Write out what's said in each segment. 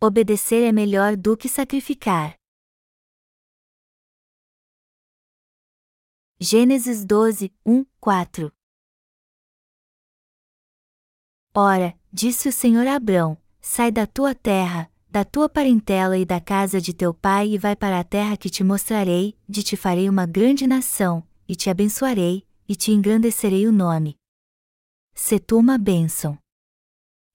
Obedecer é melhor do que sacrificar. Gênesis 12, 1, 4 Ora, disse o Senhor a Abrão: Sai da tua terra, da tua parentela e da casa de teu pai e vai para a terra que te mostrarei, de te farei uma grande nação, e te abençoarei, e te engrandecerei o nome. Se tu uma bênção.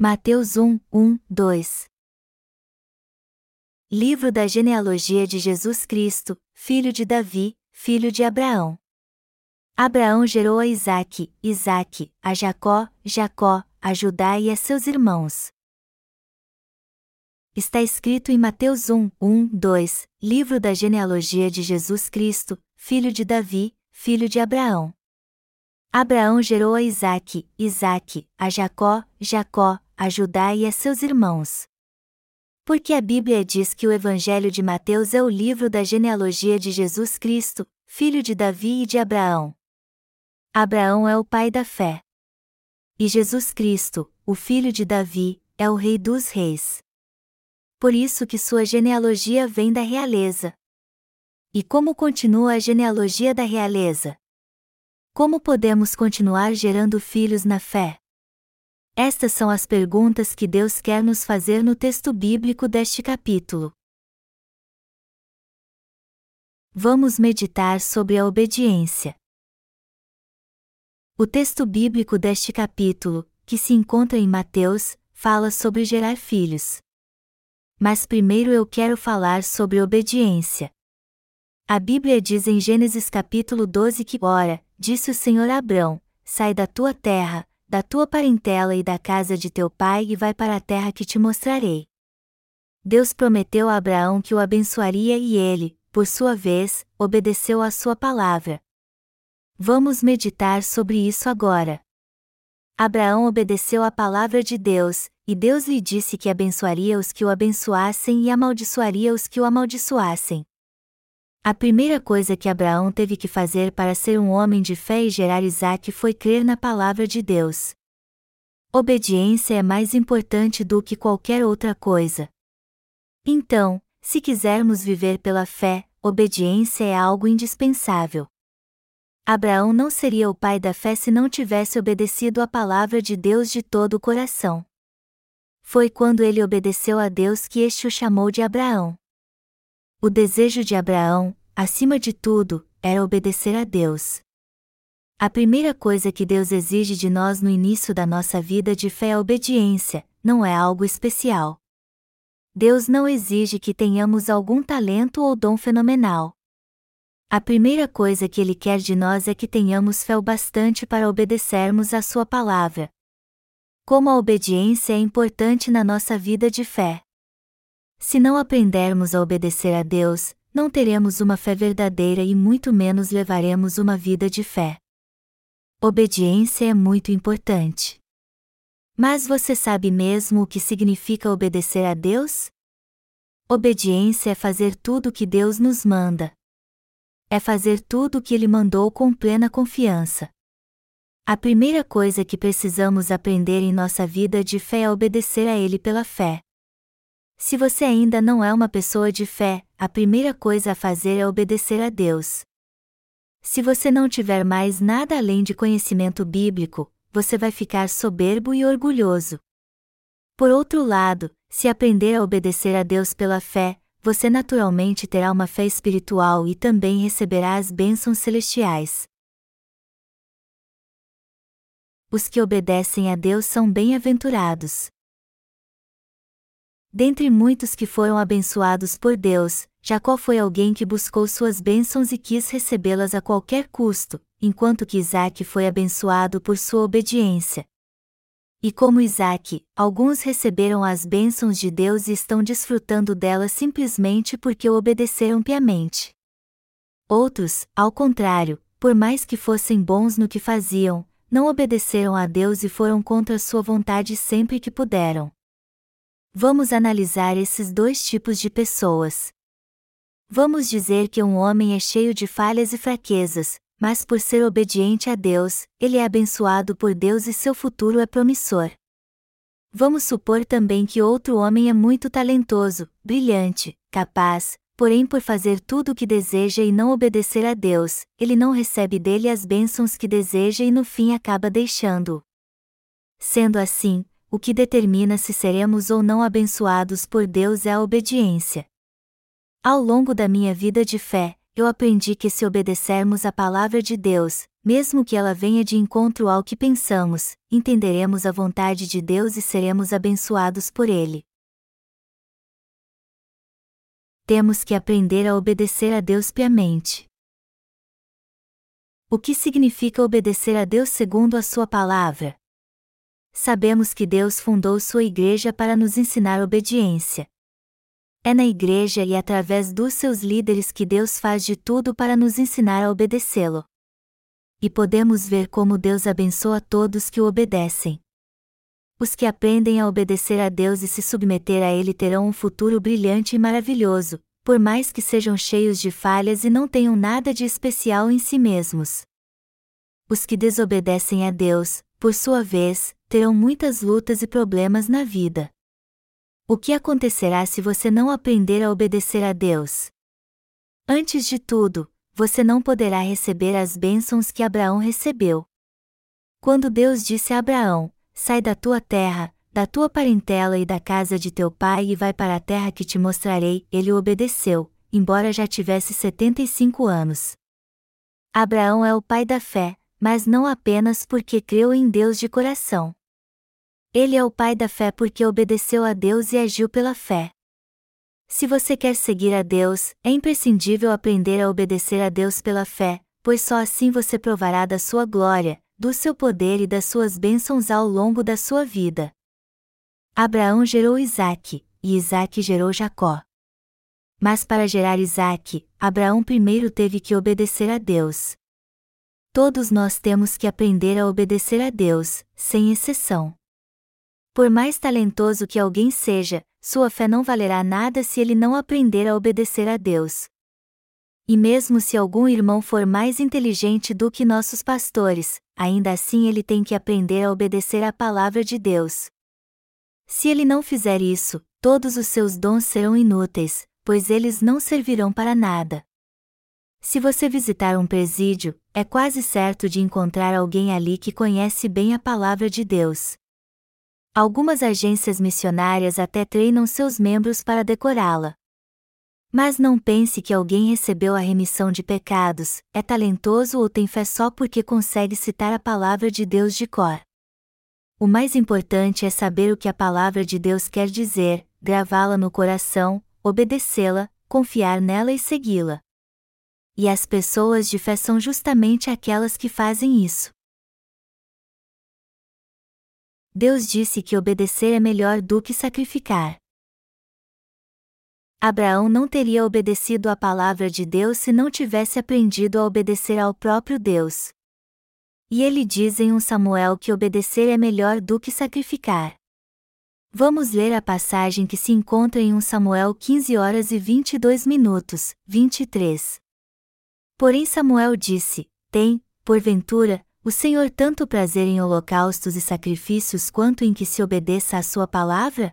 Mateus 1, 1, 2 Livro da genealogia de Jesus Cristo, filho de Davi, filho de Abraão. Abraão gerou a Isaque, Isaque, a Jacó, Jacó, a Judá e a seus irmãos. Está escrito em Mateus 1, 1, 2, livro da genealogia de Jesus Cristo, filho de Davi, filho de Abraão. Abraão gerou a Isaque, Isaque, a Jacó, Jacó, a Judá e a seus irmãos. Porque a Bíblia diz que o Evangelho de Mateus é o livro da genealogia de Jesus Cristo, filho de Davi e de Abraão. Abraão é o pai da fé. E Jesus Cristo, o filho de Davi, é o rei dos reis. Por isso que sua genealogia vem da realeza. E como continua a genealogia da realeza? Como podemos continuar gerando filhos na fé? Estas são as perguntas que Deus quer nos fazer no texto bíblico deste capítulo. Vamos meditar sobre a obediência. O texto bíblico deste capítulo, que se encontra em Mateus, fala sobre gerar filhos. Mas primeiro eu quero falar sobre obediência. A Bíblia diz em Gênesis capítulo 12 que, ora, disse o Senhor a Abrão: sai da tua terra, da tua parentela e da casa de teu pai e vai para a terra que te mostrarei. Deus prometeu a Abraão que o abençoaria e ele, por sua vez, obedeceu à sua palavra. Vamos meditar sobre isso agora. Abraão obedeceu à palavra de Deus, e Deus lhe disse que abençoaria os que o abençoassem e amaldiçoaria os que o amaldiçoassem. A primeira coisa que Abraão teve que fazer para ser um homem de fé e gerar Isaac foi crer na palavra de Deus. Obediência é mais importante do que qualquer outra coisa. Então, se quisermos viver pela fé, obediência é algo indispensável. Abraão não seria o pai da fé se não tivesse obedecido à palavra de Deus de todo o coração. Foi quando ele obedeceu a Deus que este o chamou de Abraão. O desejo de Abraão, acima de tudo, era obedecer a Deus. A primeira coisa que Deus exige de nós no início da nossa vida de fé é a obediência, não é algo especial. Deus não exige que tenhamos algum talento ou dom fenomenal. A primeira coisa que Ele quer de nós é que tenhamos fé o bastante para obedecermos à Sua palavra. Como a obediência é importante na nossa vida de fé. Se não aprendermos a obedecer a Deus, não teremos uma fé verdadeira e muito menos levaremos uma vida de fé. Obediência é muito importante. Mas você sabe mesmo o que significa obedecer a Deus? Obediência é fazer tudo o que Deus nos manda. É fazer tudo o que Ele mandou com plena confiança. A primeira coisa que precisamos aprender em nossa vida de fé é obedecer a Ele pela fé. Se você ainda não é uma pessoa de fé, a primeira coisa a fazer é obedecer a Deus. Se você não tiver mais nada além de conhecimento bíblico, você vai ficar soberbo e orgulhoso. Por outro lado, se aprender a obedecer a Deus pela fé, você naturalmente terá uma fé espiritual e também receberá as bênçãos celestiais. Os que obedecem a Deus são bem-aventurados. Dentre muitos que foram abençoados por Deus, Jacó foi alguém que buscou suas bênçãos e quis recebê-las a qualquer custo, enquanto que Isaac foi abençoado por sua obediência. E como Isaac, alguns receberam as bênçãos de Deus e estão desfrutando delas simplesmente porque o obedeceram piamente. Outros, ao contrário, por mais que fossem bons no que faziam, não obedeceram a Deus e foram contra sua vontade sempre que puderam. Vamos analisar esses dois tipos de pessoas. Vamos dizer que um homem é cheio de falhas e fraquezas, mas por ser obediente a Deus, ele é abençoado por Deus e seu futuro é promissor. Vamos supor também que outro homem é muito talentoso, brilhante, capaz, porém por fazer tudo o que deseja e não obedecer a Deus, ele não recebe dele as bênçãos que deseja e no fim acaba deixando-o. Sendo assim, o que determina se seremos ou não abençoados por Deus é a obediência. Ao longo da minha vida de fé, eu aprendi que se obedecermos à palavra de Deus, mesmo que ela venha de encontro ao que pensamos, entenderemos a vontade de Deus e seremos abençoados por Ele. Temos que aprender a obedecer a Deus piamente. O que significa obedecer a Deus segundo a Sua palavra? Sabemos que Deus fundou Sua Igreja para nos ensinar obediência. É na igreja e através dos seus líderes que Deus faz de tudo para nos ensinar a obedecê-lo. E podemos ver como Deus abençoa todos que o obedecem. Os que aprendem a obedecer a Deus e se submeter a Ele terão um futuro brilhante e maravilhoso, por mais que sejam cheios de falhas e não tenham nada de especial em si mesmos. Os que desobedecem a Deus, por sua vez, terão muitas lutas e problemas na vida. O que acontecerá se você não aprender a obedecer a Deus? Antes de tudo, você não poderá receber as bênçãos que Abraão recebeu. Quando Deus disse a Abraão: Sai da tua terra, da tua parentela e da casa de teu pai e vai para a terra que te mostrarei, ele obedeceu, embora já tivesse 75 anos. Abraão é o pai da fé, mas não apenas porque creu em Deus de coração. Ele é o pai da fé porque obedeceu a Deus e agiu pela fé. Se você quer seguir a Deus, é imprescindível aprender a obedecer a Deus pela fé, pois só assim você provará da sua glória, do seu poder e das suas bênçãos ao longo da sua vida. Abraão gerou Isaque, e Isaque gerou Jacó. Mas para gerar Isaque, Abraão primeiro teve que obedecer a Deus. Todos nós temos que aprender a obedecer a Deus, sem exceção. Por mais talentoso que alguém seja, sua fé não valerá nada se ele não aprender a obedecer a Deus. E mesmo se algum irmão for mais inteligente do que nossos pastores, ainda assim ele tem que aprender a obedecer à palavra de Deus. Se ele não fizer isso, todos os seus dons serão inúteis, pois eles não servirão para nada. Se você visitar um presídio, é quase certo de encontrar alguém ali que conhece bem a palavra de Deus. Algumas agências missionárias até treinam seus membros para decorá-la. Mas não pense que alguém recebeu a remissão de pecados, é talentoso ou tem fé só porque consegue citar a palavra de Deus de cor. O mais importante é saber o que a palavra de Deus quer dizer, gravá-la no coração, obedecê-la, confiar nela e segui-la. E as pessoas de fé são justamente aquelas que fazem isso. Deus disse que obedecer é melhor do que sacrificar. Abraão não teria obedecido à palavra de Deus se não tivesse aprendido a obedecer ao próprio Deus. E ele diz em 1 Samuel que obedecer é melhor do que sacrificar. Vamos ler a passagem que se encontra em 1 Samuel 15 horas e 22 minutos, 23. Porém Samuel disse: Tem, porventura, o Senhor tanto prazer em holocaustos e sacrifícios quanto em que se obedeça à sua palavra?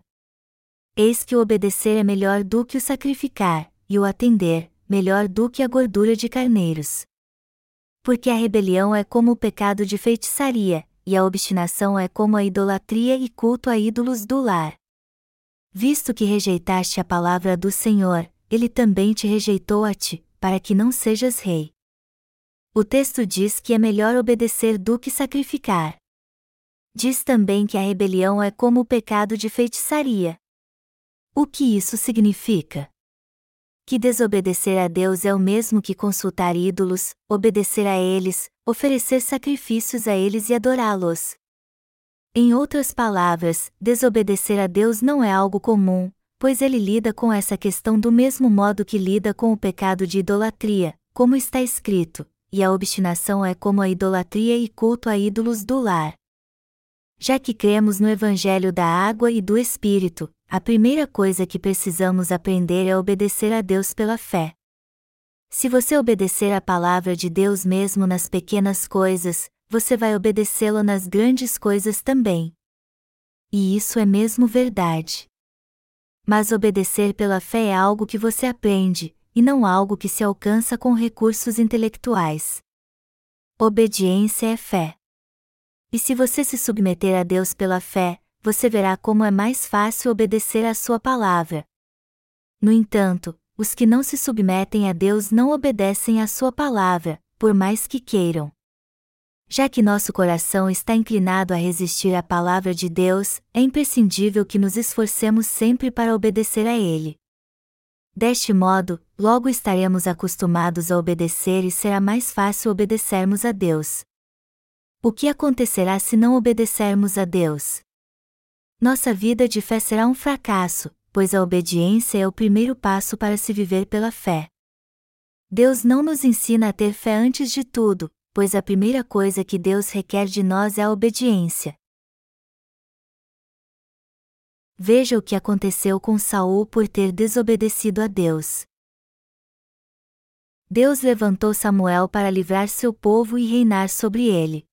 Eis que o obedecer é melhor do que o sacrificar, e o atender, melhor do que a gordura de carneiros. Porque a rebelião é como o pecado de feitiçaria, e a obstinação é como a idolatria e culto a ídolos do lar. Visto que rejeitaste a palavra do Senhor, ele também te rejeitou a ti, para que não sejas rei. O texto diz que é melhor obedecer do que sacrificar. Diz também que a rebelião é como o pecado de feitiçaria. O que isso significa? Que desobedecer a Deus é o mesmo que consultar ídolos, obedecer a eles, oferecer sacrifícios a eles e adorá-los. Em outras palavras, desobedecer a Deus não é algo comum, pois ele lida com essa questão do mesmo modo que lida com o pecado de idolatria, como está escrito, e a obstinação é como a idolatria e culto a ídolos do lar. Já que cremos no Evangelho da água e do Espírito, a primeira coisa que precisamos aprender é obedecer a Deus pela fé. Se você obedecer à palavra de Deus mesmo nas pequenas coisas, você vai obedecê-lo nas grandes coisas também. E isso é mesmo verdade. Mas obedecer pela fé é algo que você aprende, e não algo que se alcança com recursos intelectuais. Obediência é fé. E se você se submeter a Deus pela fé, você verá como é mais fácil obedecer à Sua palavra. No entanto, os que não se submetem a Deus não obedecem à Sua palavra, por mais que queiram. Já que nosso coração está inclinado a resistir à palavra de Deus, é imprescindível que nos esforcemos sempre para obedecer a Ele. Deste modo, logo estaremos acostumados a obedecer e será mais fácil obedecermos a Deus. O que acontecerá se não obedecermos a Deus? Nossa vida de fé será um fracasso, pois a obediência é o primeiro passo para se viver pela fé. Deus não nos ensina a ter fé antes de tudo, pois a primeira coisa que Deus requer de nós é a obediência. Veja o que aconteceu com Saul por ter desobedecido a Deus. Deus levantou Samuel para livrar seu povo e reinar sobre ele.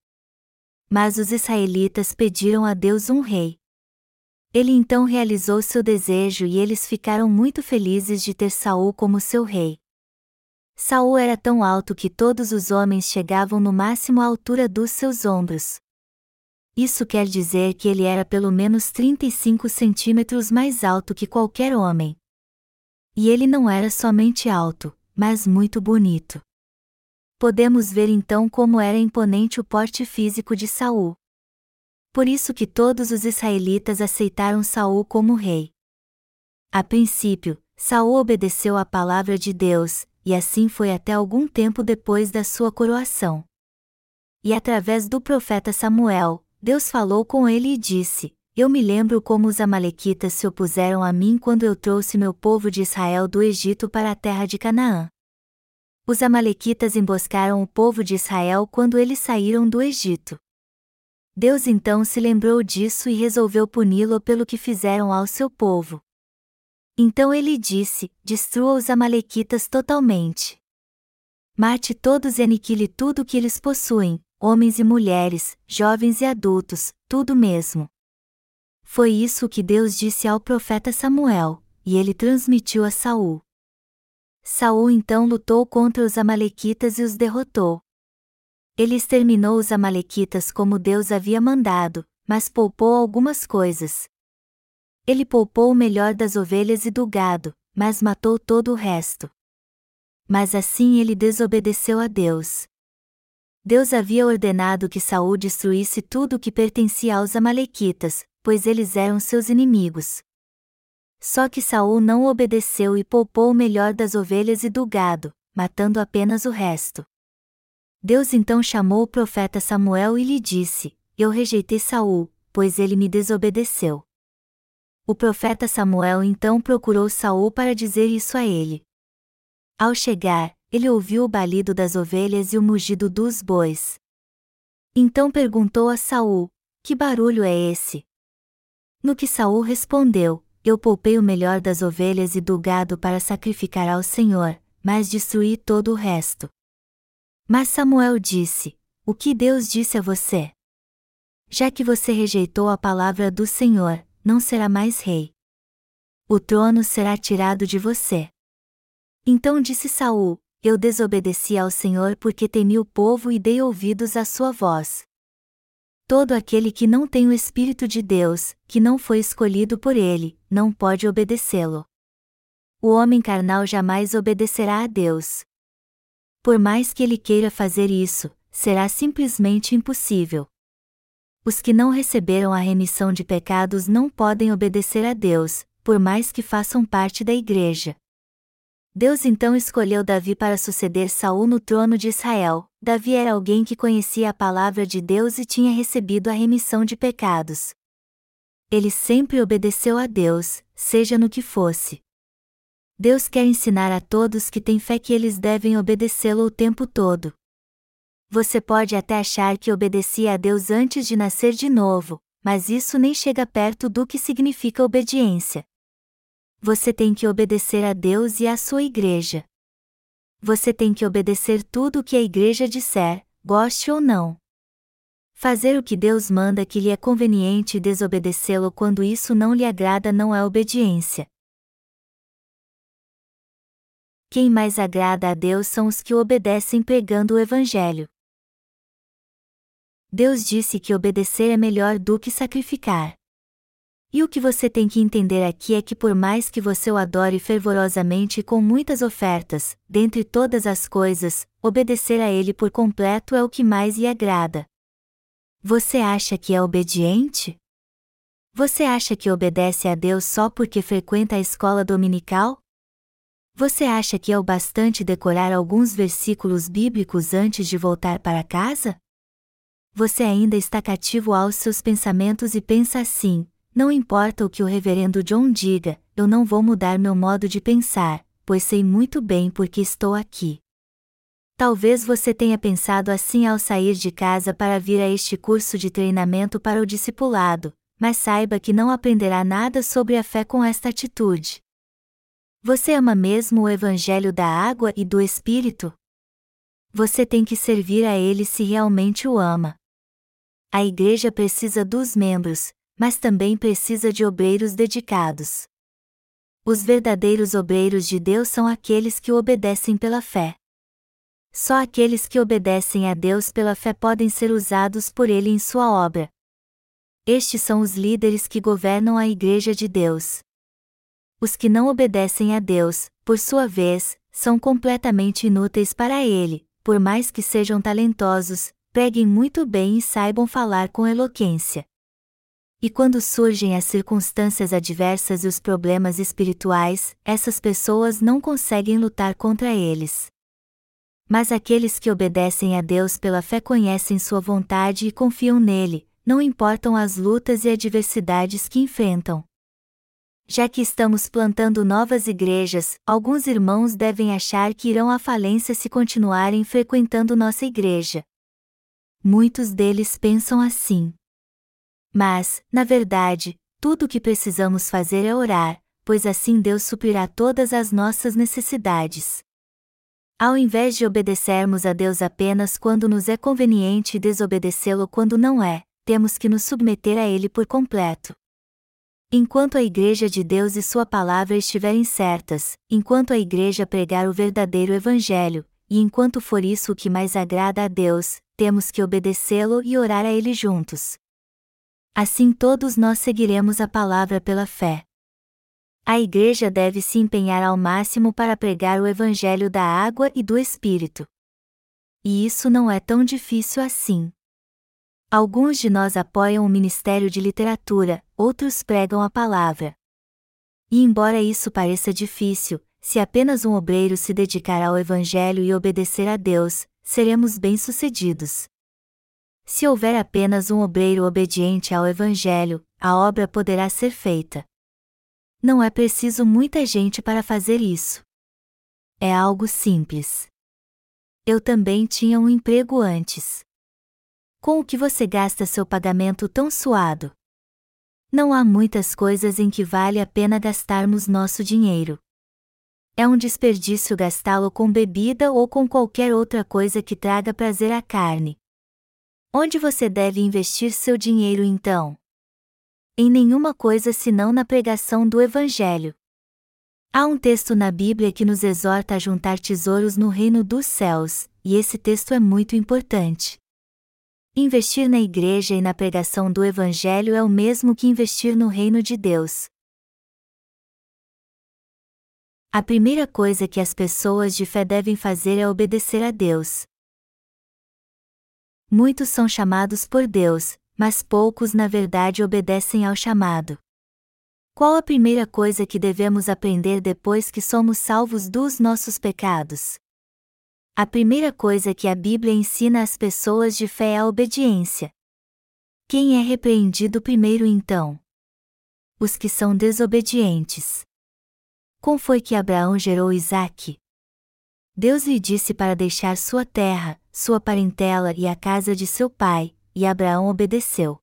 Mas os israelitas pediram a Deus um rei. Ele então realizou seu desejo e eles ficaram muito felizes de ter Saul como seu rei. Saul era tão alto que todos os homens chegavam no máximo à altura dos seus ombros. Isso quer dizer que ele era pelo menos 35 centímetros mais alto que qualquer homem. E ele não era somente alto, mas muito bonito. Podemos ver então como era imponente o porte físico de Saul. Por isso que todos os israelitas aceitaram Saul como rei. A princípio, Saul obedeceu à palavra de Deus, e assim foi até algum tempo depois da sua coroação. E através do profeta Samuel, Deus falou com ele e disse: Eu me lembro como os Amalequitas se opuseram a mim quando eu trouxe meu povo de Israel do Egito para a terra de Canaã. Os Amalequitas emboscaram o povo de Israel quando eles saíram do Egito. Deus então se lembrou disso e resolveu puni-lo pelo que fizeram ao seu povo. Então ele disse: Destrua os Amalequitas totalmente. Mate todos e aniquile tudo o que eles possuem, homens e mulheres, jovens e adultos, tudo mesmo. Foi isso que Deus disse ao profeta Samuel, e ele transmitiu a Saul. Saul então lutou contra os amalequitas e os derrotou. Ele exterminou os amalequitas como Deus havia mandado, mas poupou algumas coisas, ele poupou o melhor das ovelhas e do gado, mas matou todo o resto. Mas assim ele desobedeceu a Deus. Deus havia ordenado que Saul destruísse tudo o que pertencia aos amalequitas, pois eles eram seus inimigos. Só que Saul não obedeceu e poupou o melhor das ovelhas e do gado, matando apenas o resto. Deus então chamou o profeta Samuel e lhe disse: Eu rejeitei Saul, pois ele me desobedeceu. O profeta Samuel então procurou Saul para dizer isso a ele. Ao chegar, ele ouviu o balido das ovelhas e o mugido dos bois. Então perguntou a Saul: Que barulho é esse? No que Saul respondeu: Eu poupei o melhor das ovelhas e do gado para sacrificar ao Senhor, mas destruí todo o resto. Mas Samuel disse: O que Deus disse a você? Já que você rejeitou a palavra do Senhor, não será mais rei. O trono será tirado de você. Então disse Saul: Eu desobedeci ao Senhor porque temi o povo e dei ouvidos à sua voz. Todo aquele que não tem o Espírito de Deus, que não foi escolhido por ele, não pode obedecê-lo. O homem carnal jamais obedecerá a Deus. Por mais que ele queira fazer isso, será simplesmente impossível. Os que não receberam a remissão de pecados não podem obedecer a Deus, por mais que façam parte da igreja. Deus então escolheu Davi para suceder Saul no trono de Israel, Davi era alguém que conhecia a palavra de Deus e tinha recebido a remissão de pecados. Ele sempre obedeceu a Deus, seja no que fosse. Deus quer ensinar a todos que têm fé que eles devem obedecê-lo o tempo todo. Você pode até achar que obedecia a Deus antes de nascer de novo, mas isso nem chega perto do que significa obediência. Você tem que obedecer a Deus e à sua igreja. Você tem que obedecer tudo o que a igreja disser, goste ou não. Fazer o que Deus manda que lhe é conveniente e desobedecê-lo quando isso não lhe agrada não é obediência. Quem mais agrada a Deus são os que obedecem pregando o Evangelho. Deus disse que obedecer é melhor do que sacrificar. E o que você tem que entender aqui é que, por mais que você o adore fervorosamente e com muitas ofertas, dentre todas as coisas, obedecer a Ele por completo é o que mais lhe agrada. Você acha que é obediente? Você acha que obedece a Deus só porque frequenta a escola dominical? Você acha que é o bastante decorar alguns versículos bíblicos antes de voltar para casa? Você ainda está cativo aos seus pensamentos e pensa assim: não importa o que o reverendo John diga, eu não vou mudar meu modo de pensar, pois sei muito bem porque estou aqui. Talvez você tenha pensado assim ao sair de casa para vir a este curso de treinamento para o discipulado, mas saiba que não aprenderá nada sobre a fé com esta atitude. Você ama mesmo o Evangelho da água e do Espírito? Você tem que servir a ele se realmente o ama. A igreja precisa dos membros, mas também precisa de obreiros dedicados. Os verdadeiros obreiros de Deus são aqueles que o obedecem pela fé. Só aqueles que obedecem a Deus pela fé podem ser usados por Ele em sua obra. Estes são os líderes que governam a Igreja de Deus. Os que não obedecem a Deus, por sua vez, são completamente inúteis para Ele, por mais que sejam talentosos, preguem muito bem e saibam falar com eloquência. E quando surgem as circunstâncias adversas e os problemas espirituais, essas pessoas não conseguem lutar contra eles. Mas aqueles que obedecem a Deus pela fé conhecem sua vontade e confiam nele, não importam as lutas e adversidades que enfrentam. Já que estamos plantando novas igrejas, alguns irmãos devem achar que irão à falência se continuarem frequentando nossa igreja. Muitos deles pensam assim. Mas, na verdade, tudo o que precisamos fazer é orar, pois assim Deus suprirá todas as nossas necessidades. Ao invés de obedecermos a Deus apenas quando nos é conveniente e desobedecê-lo quando não é, temos que nos submeter a Ele por completo. Enquanto a Igreja de Deus e Sua palavra estiverem certas, enquanto a Igreja pregar o verdadeiro Evangelho, e enquanto for isso o que mais agrada a Deus, temos que obedecê-lo e orar a Ele juntos. Assim todos nós seguiremos a palavra pela fé. A Igreja deve se empenhar ao máximo para pregar o Evangelho da água e do Espírito. E isso não é tão difícil assim. Alguns de nós apoiam o Ministério de Literatura, outros pregam a palavra. E embora isso pareça difícil, se apenas um obreiro se dedicar ao Evangelho e obedecer a Deus, seremos bem-sucedidos. Se houver apenas um obreiro obediente ao Evangelho, a obra poderá ser feita. Não é preciso muita gente para fazer isso. É algo simples. Eu também tinha um emprego antes. Com o que você gasta seu pagamento tão suado? Não há muitas coisas em que vale a pena gastarmos nosso dinheiro. É um desperdício gastá-lo com bebida ou com qualquer outra coisa que traga prazer à carne. Onde você deve investir seu dinheiro então? Em nenhuma coisa senão na pregação do Evangelho. Há um texto na Bíblia que nos exorta a juntar tesouros no reino dos céus, e esse texto é muito importante. Investir na igreja e na pregação do Evangelho é o mesmo que investir no reino de Deus. A primeira coisa que as pessoas de fé devem fazer é obedecer a Deus. Muitos são chamados por Deus, mas poucos na verdade obedecem ao chamado. Qual a primeira coisa que devemos aprender depois que somos salvos dos nossos pecados? A primeira coisa que a Bíblia ensina às pessoas de fé é a obediência. Quem é repreendido primeiro então? Os que são desobedientes. Como foi que Abraão gerou Isaque? Deus lhe disse para deixar sua terra, sua parentela e a casa de seu pai, e Abraão obedeceu.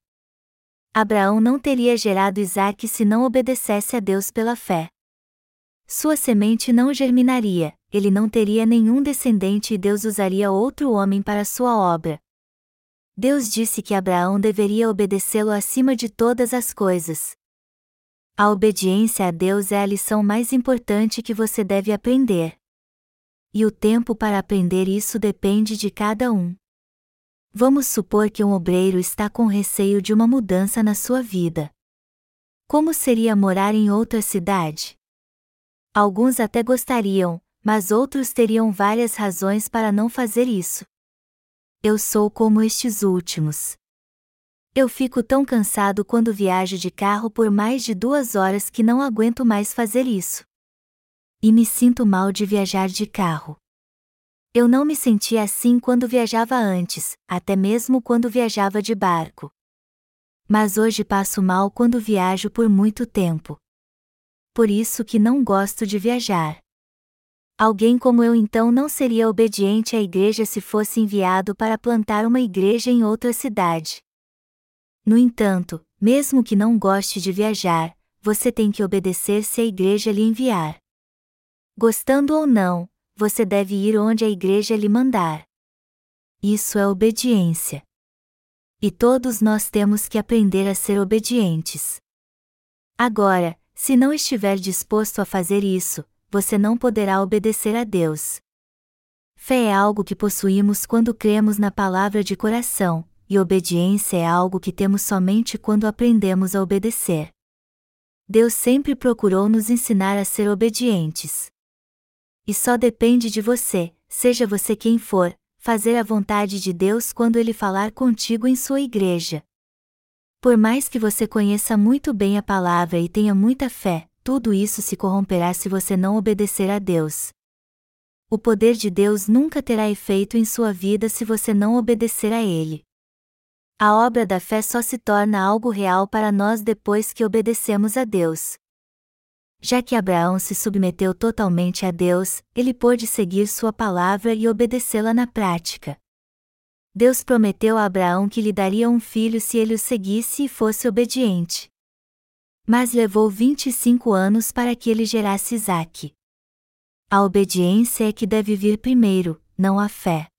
Abraão não teria gerado Isaque se não obedecesse a Deus pela fé. Sua semente não germinaria, ele não teria nenhum descendente e Deus usaria outro homem para sua obra. Deus disse que Abraão deveria obedecê-lo acima de todas as coisas. A obediência a Deus é a lição mais importante que você deve aprender. E o tempo para aprender isso depende de cada um. Vamos supor que um obreiro está com receio de uma mudança na sua vida. Como seria morar em outra cidade? Alguns até gostariam, mas outros teriam várias razões para não fazer isso. Eu sou como estes últimos. Eu fico tão cansado quando viajo de carro por mais de duas horas que não aguento mais fazer isso. E me sinto mal de viajar de carro. Eu não me sentia assim quando viajava antes, até mesmo quando viajava de barco. Mas hoje passo mal quando viajo por muito tempo. Por isso que não gosto de viajar. Alguém como eu então não seria obediente à igreja se fosse enviado para plantar uma igreja em outra cidade. No entanto, mesmo que não goste de viajar, você tem que obedecer se a igreja lhe enviar. Gostando ou não, você deve ir onde a igreja lhe mandar. Isso é obediência. E todos nós temos que aprender a ser obedientes. Agora, se não estiver disposto a fazer isso, você não poderá obedecer a Deus. Fé é algo que possuímos quando cremos na palavra de coração, e obediência é algo que temos somente quando aprendemos a obedecer. Deus sempre procurou nos ensinar a ser obedientes. E só depende de você, seja você quem for, fazer a vontade de Deus quando Ele falar contigo em sua igreja. Por mais que você conheça muito bem a palavra e tenha muita fé, tudo isso se corromperá se você não obedecer a Deus. O poder de Deus nunca terá efeito em sua vida se você não obedecer a Ele. A obra da fé só se torna algo real para nós depois que obedecemos a Deus. Já que Abraão se submeteu totalmente a Deus, ele pôde seguir sua palavra e obedecê-la na prática. Deus prometeu a Abraão que lhe daria um filho se ele o seguisse e fosse obediente. Mas levou 25 anos para que ele gerasse Isaque. A obediência é que deve vir primeiro, não a fé.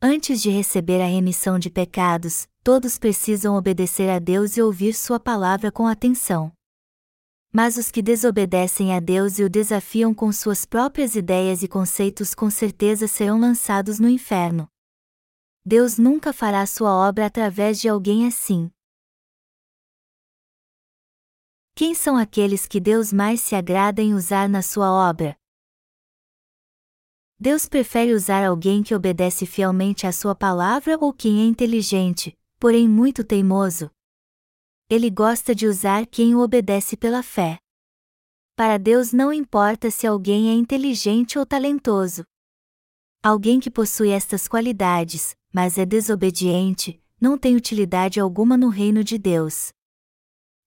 Antes de receber a remissão de pecados, todos precisam obedecer a Deus e ouvir Sua palavra com atenção. Mas os que desobedecem a Deus e o desafiam com suas próprias ideias e conceitos com certeza serão lançados no inferno. Deus nunca fará sua obra através de alguém assim. Quem são aqueles que Deus mais se agrada em usar na sua obra? Deus prefere usar alguém que obedece fielmente à sua palavra ou quem é inteligente, porém muito teimoso, ele gosta de usar quem o obedece pela fé. Para Deus não importa se alguém é inteligente ou talentoso. Alguém que possui estas qualidades, mas é desobediente, não tem utilidade alguma no reino de Deus.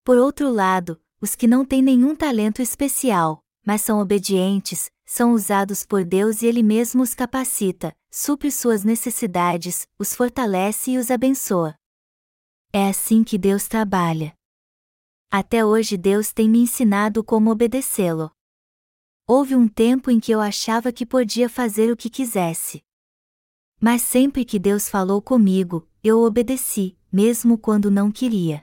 Por outro lado, os que não têm nenhum talento especial, mas são obedientes, são usados por Deus e Ele mesmo os capacita, supre suas necessidades, os fortalece e os abençoa. É assim que Deus trabalha. Até hoje Deus tem me ensinado como obedecê-lo. Houve um tempo em que eu achava que podia fazer o que quisesse. Mas sempre que Deus falou comigo, eu obedeci, mesmo quando não queria.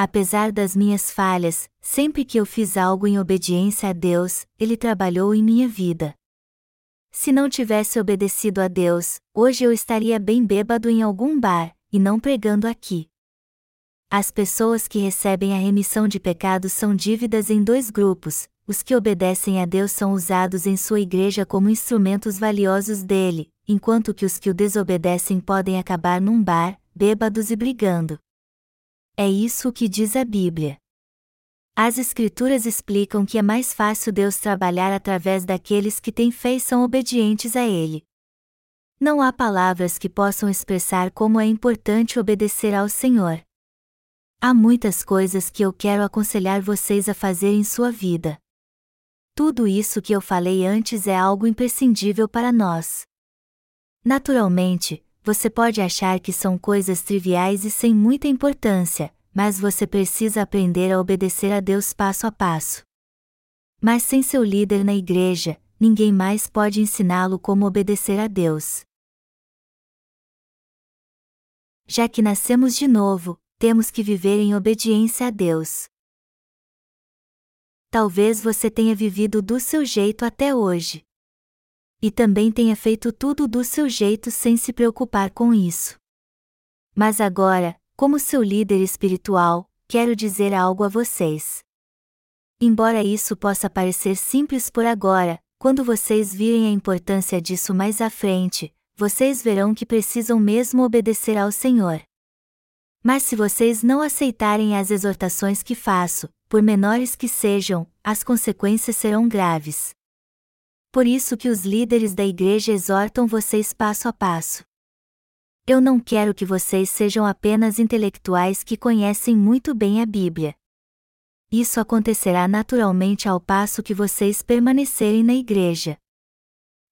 Apesar das minhas falhas, sempre que eu fiz algo em obediência a Deus, Ele trabalhou em minha vida. Se não tivesse obedecido a Deus, hoje eu estaria bem bêbado em algum bar, e não pregando aqui. As pessoas que recebem a remissão de pecados são dívidas em dois grupos: os que obedecem a Deus são usados em sua igreja como instrumentos valiosos dele, enquanto que os que o desobedecem podem acabar num bar, bêbados e brigando. É isso que diz a Bíblia. As Escrituras explicam que é mais fácil Deus trabalhar através daqueles que têm fé e são obedientes a Ele. Não há palavras que possam expressar como é importante obedecer ao Senhor. Há muitas coisas que eu quero aconselhar vocês a fazer em sua vida. Tudo isso que eu falei antes é algo imprescindível para nós. Naturalmente, você pode achar que são coisas triviais e sem muita importância, mas você precisa aprender a obedecer a Deus passo a passo. Mas sem seu líder na igreja, ninguém mais pode ensiná-lo como obedecer a Deus. Já que nascemos de novo, temos que viver em obediência a Deus. Talvez você tenha vivido do seu jeito até hoje. E também tenha feito tudo do seu jeito sem se preocupar com isso. Mas agora, como seu líder espiritual, quero dizer algo a vocês. Embora isso possa parecer simples por agora, quando vocês virem a importância disso mais à frente, vocês verão que precisam mesmo obedecer ao Senhor. Mas se vocês não aceitarem as exortações que faço, por menores que sejam, as consequências serão graves. Por isso que os líderes da igreja exortam vocês passo a passo. Eu não quero que vocês sejam apenas intelectuais que conhecem muito bem a Bíblia. Isso acontecerá naturalmente ao passo que vocês permanecerem na igreja.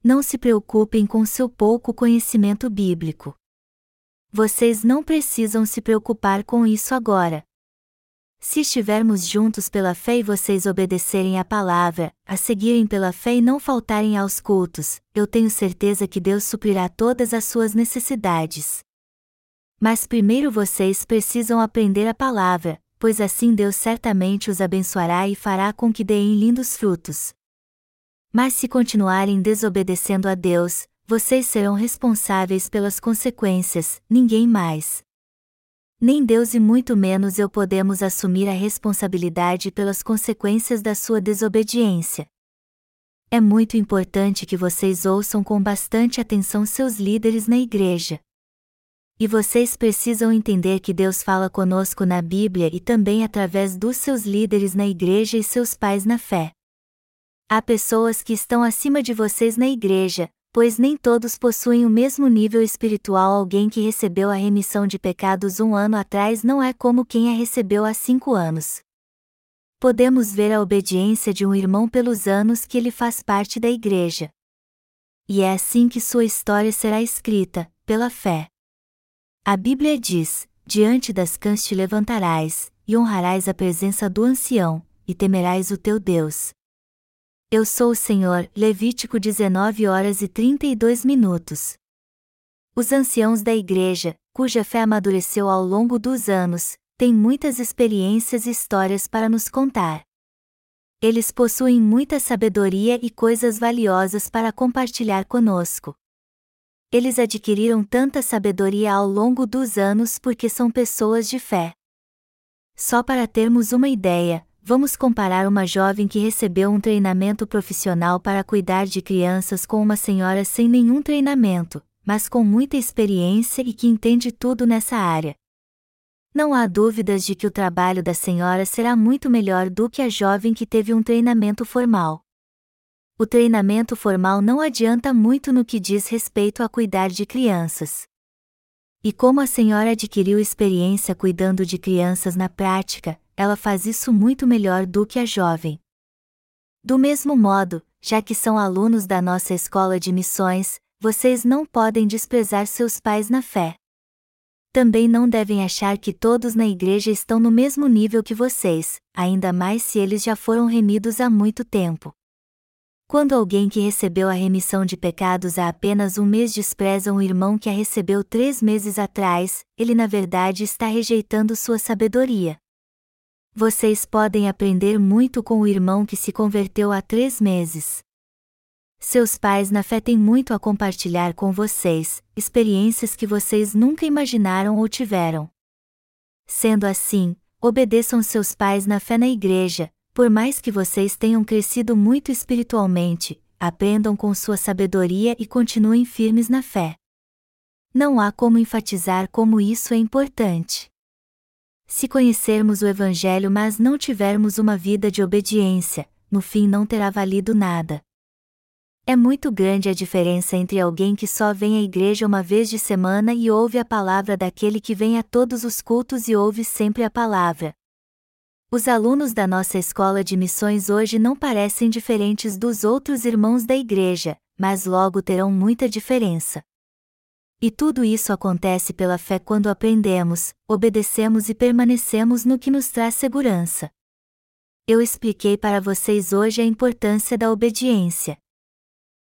Não se preocupem com seu pouco conhecimento bíblico. Vocês não precisam se preocupar com isso agora. Se estivermos juntos pela fé e vocês obedecerem à palavra, a seguirem pela fé e não faltarem aos cultos, eu tenho certeza que Deus suprirá todas as suas necessidades. Mas primeiro vocês precisam aprender a palavra, pois assim Deus certamente os abençoará e fará com que deem lindos frutos. Mas se continuarem desobedecendo a Deus, vocês serão responsáveis pelas consequências, ninguém mais. Nem Deus e muito menos eu podemos assumir a responsabilidade pelas consequências da sua desobediência. É muito importante que vocês ouçam com bastante atenção seus líderes na igreja. E vocês precisam entender que Deus fala conosco na Bíblia e também através dos seus líderes na igreja e seus pais na fé. Há pessoas que estão acima de vocês na igreja, pois nem todos possuem o mesmo nível espiritual. Alguém que recebeu a remissão de pecados um ano atrás não é como quem a recebeu há cinco anos. Podemos ver a obediência de um irmão pelos anos que ele faz parte da igreja. E é assim que sua história será escrita, pela fé. A Bíblia diz: Diante das cães te levantarás, e honrarás a presença do ancião, e temerás o teu Deus, eu sou o Senhor, Levítico 19 horas e 32 minutos. Os anciãos da igreja, cuja fé amadureceu ao longo dos anos, têm muitas experiências e histórias para nos contar. Eles possuem muita sabedoria e coisas valiosas para compartilhar conosco. Eles adquiriram tanta sabedoria ao longo dos anos porque são pessoas de fé. Só para termos uma ideia, vamos comparar uma jovem que recebeu um treinamento profissional para cuidar de crianças com uma senhora sem nenhum treinamento, mas com muita experiência e que entende tudo nessa área. Não há dúvidas de que o trabalho da senhora será muito melhor do que a jovem que teve um treinamento formal. O treinamento formal não adianta muito no que diz respeito a cuidar de crianças. E como a senhora adquiriu experiência cuidando de crianças na prática, ela faz isso muito melhor do que a jovem. Do mesmo modo, já que são alunos da nossa escola de missões, vocês não podem desprezar seus pais na fé. Também não devem achar que todos na igreja estão no mesmo nível que vocês, ainda mais se eles já foram remidos há muito tempo. Quando alguém que recebeu a remissão de pecados há apenas um mês despreza um irmão que a recebeu três meses atrás, ele na verdade está rejeitando sua sabedoria. Vocês podem aprender muito com o irmão que se converteu há três meses. Seus pais na fé têm muito a compartilhar com vocês, experiências que vocês nunca imaginaram ou tiveram. Sendo assim, obedeçam seus pais na fé na igreja, por mais que vocês tenham crescido muito espiritualmente, aprendam com sua sabedoria e continuem firmes na fé. Não há como enfatizar como isso é importante. Se conhecermos o Evangelho mas não tivermos uma vida de obediência, no fim não terá valido nada. É muito grande a diferença entre alguém que só vem à igreja uma vez de semana e ouve a palavra daquele que vem a todos os cultos e ouve sempre a palavra. Os alunos da nossa escola de missões hoje não parecem diferentes dos outros irmãos da igreja, mas logo terão muita diferença. E tudo isso acontece pela fé quando aprendemos, obedecemos e permanecemos no que nos traz segurança. Eu expliquei para vocês hoje a importância da obediência.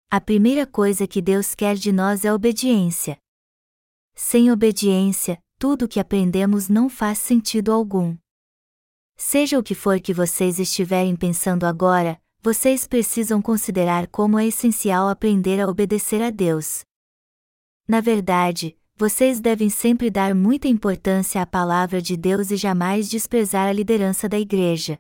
A primeira coisa que Deus quer de nós é obediência. Sem obediência, tudo o que aprendemos não faz sentido algum. Seja o que for que vocês estiverem pensando agora, vocês precisam considerar como é essencial aprender a obedecer a Deus. Na verdade, vocês devem sempre dar muita importância à palavra de Deus e jamais desprezar a liderança da igreja.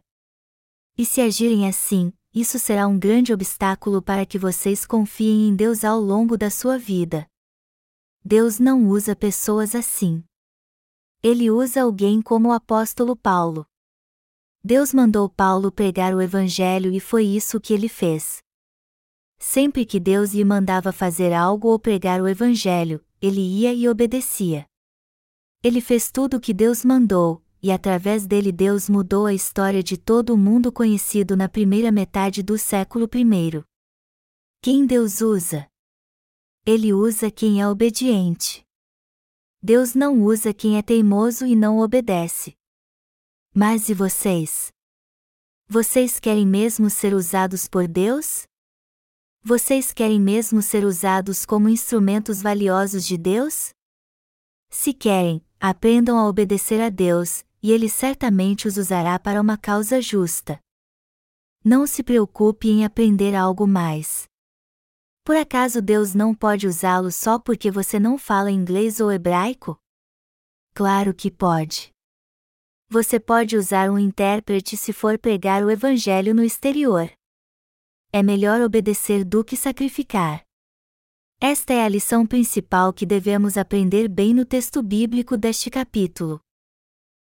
E se agirem assim, isso será um grande obstáculo para que vocês confiem em Deus ao longo da sua vida. Deus não usa pessoas assim. Ele usa alguém como o apóstolo Paulo. Deus mandou Paulo pregar o Evangelho e foi isso que ele fez. Sempre que Deus lhe mandava fazer algo ou pregar o Evangelho, ele ia e obedecia. Ele fez tudo o que Deus mandou, e através dele Deus mudou a história de todo o mundo conhecido na primeira metade do século I. Quem Deus usa? Ele usa quem é obediente. Deus não usa quem é teimoso e não obedece. Mas e vocês? Vocês querem mesmo ser usados por Deus? Vocês querem mesmo ser usados como instrumentos valiosos de Deus? Se querem, aprendam a obedecer a Deus, e ele certamente os usará para uma causa justa. Não se preocupe em aprender algo mais. Por acaso Deus não pode usá-lo só porque você não fala inglês ou hebraico? Claro que pode. Você pode usar um intérprete se for pregar o evangelho no exterior. É melhor obedecer do que sacrificar. Esta é a lição principal que devemos aprender bem no texto bíblico deste capítulo.